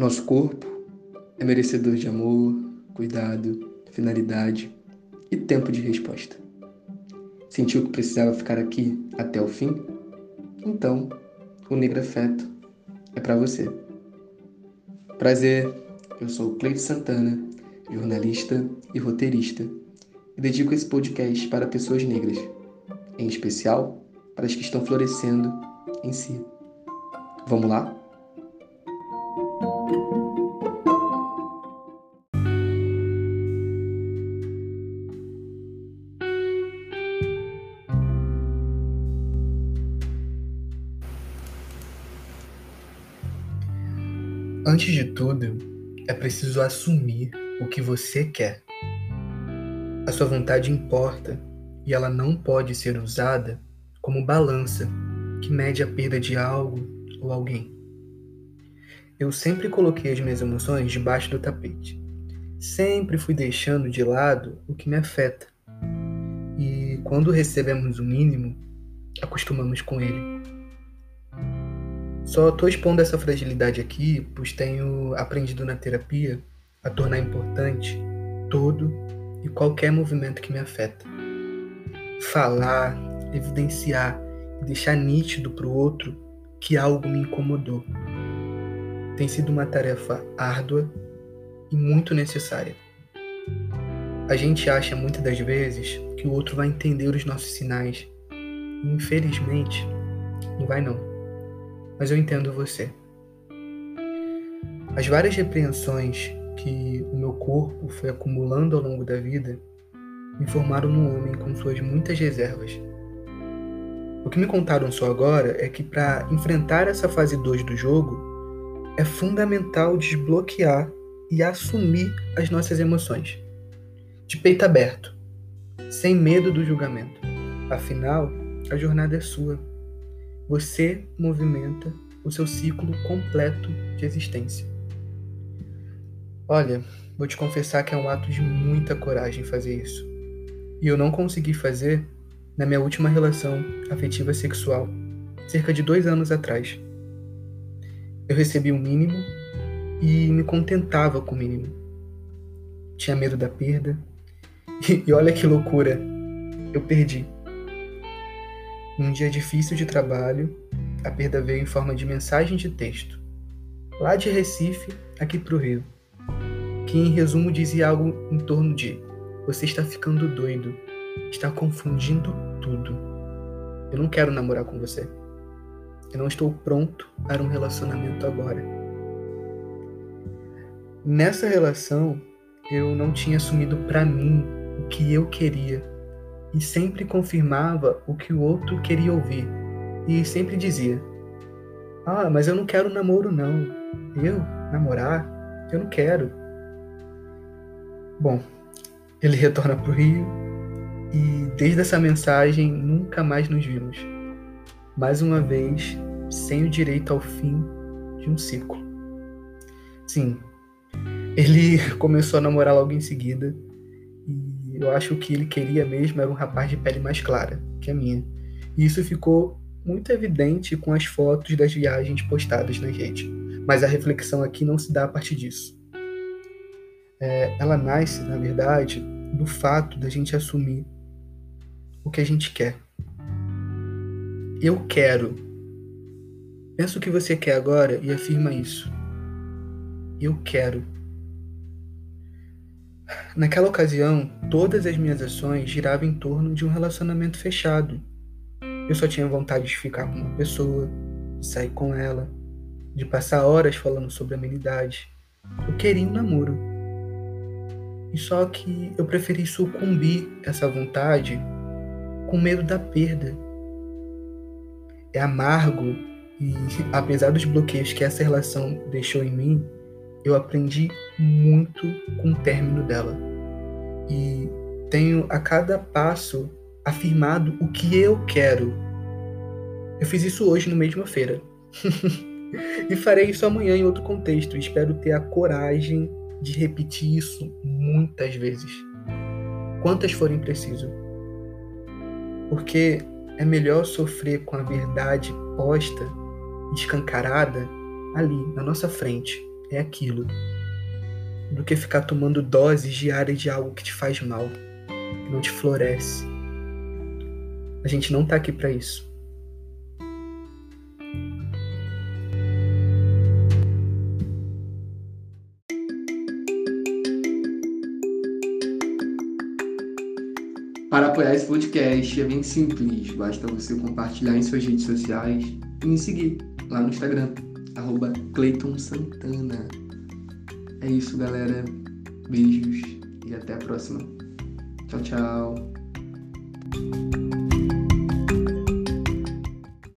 Nosso corpo é merecedor de amor, cuidado, finalidade e tempo de resposta. Sentiu que precisava ficar aqui até o fim? Então, o Negro Afeto é para você. Prazer, eu sou Cleide Santana, jornalista e roteirista, e dedico esse podcast para pessoas negras, em especial para as que estão florescendo em si. Vamos lá? Antes de tudo, é preciso assumir o que você quer. A sua vontade importa e ela não pode ser usada como balança que mede a perda de algo ou alguém. Eu sempre coloquei as minhas emoções debaixo do tapete. Sempre fui deixando de lado o que me afeta. E quando recebemos o mínimo, acostumamos com ele. Só estou expondo essa fragilidade aqui, pois tenho aprendido na terapia a tornar importante todo e qualquer movimento que me afeta. Falar, evidenciar e deixar nítido para o outro que algo me incomodou. Tem sido uma tarefa árdua e muito necessária. A gente acha muitas das vezes que o outro vai entender os nossos sinais. E, infelizmente, não vai não. Mas eu entendo você. As várias repreensões que o meu corpo foi acumulando ao longo da vida me formaram num homem com suas muitas reservas o que me contaram só agora é que para enfrentar essa fase 2 do jogo, é fundamental desbloquear e assumir as nossas emoções. De peito aberto, sem medo do julgamento. Afinal, a jornada é sua. Você movimenta o seu ciclo completo de existência. Olha, vou te confessar que é um ato de muita coragem fazer isso. E eu não consegui fazer na minha última relação afetiva sexual, cerca de dois anos atrás. Eu recebi o um mínimo e me contentava com o mínimo. Tinha medo da perda. E olha que loucura, eu perdi. Num dia difícil de trabalho, a perda veio em forma de mensagem de texto, lá de Recife, aqui para o Rio, que em resumo dizia algo em torno de: Você está ficando doido, está confundindo tudo. Eu não quero namorar com você. Eu não estou pronto para um relacionamento agora. Nessa relação, eu não tinha assumido para mim o que eu queria e sempre confirmava o que o outro queria ouvir e sempre dizia: "Ah, mas eu não quero namoro não. Eu namorar, eu não quero". Bom, ele retorna pro Rio e desde essa mensagem nunca mais nos vimos. Mais uma vez, sem o direito ao fim de um ciclo. Sim, ele começou a namorar logo em seguida. Eu acho que ele queria mesmo era um rapaz de pele mais clara que a minha. E isso ficou muito evidente com as fotos das viagens postadas na rede. Mas a reflexão aqui não se dá a partir disso. É, ela nasce, na verdade, do fato da gente assumir o que a gente quer. Eu quero. Pensa o que você quer agora e afirma isso. Eu quero. Naquela ocasião, todas as minhas ações giravam em torno de um relacionamento fechado. Eu só tinha vontade de ficar com uma pessoa, de sair com ela, de passar horas falando sobre amenidade. Eu queria um namoro. E só que eu preferi sucumbir essa vontade com medo da perda. É amargo e, apesar dos bloqueios que essa relação deixou em mim, eu aprendi muito com o término dela. E tenho a cada passo afirmado o que eu quero. Eu fiz isso hoje no mesma feira. e farei isso amanhã em outro contexto. Espero ter a coragem de repetir isso muitas vezes. Quantas forem preciso. Porque é melhor sofrer com a verdade posta, escancarada, ali, na nossa frente, é aquilo do que ficar tomando doses diárias de algo que te faz mal, que não te floresce. A gente não tá aqui para isso. Para apoiar esse podcast é bem simples, basta você compartilhar em suas redes sociais e me seguir lá no Instagram, arroba Clayton Santana. É isso, galera. Beijos e até a próxima. Tchau, tchau.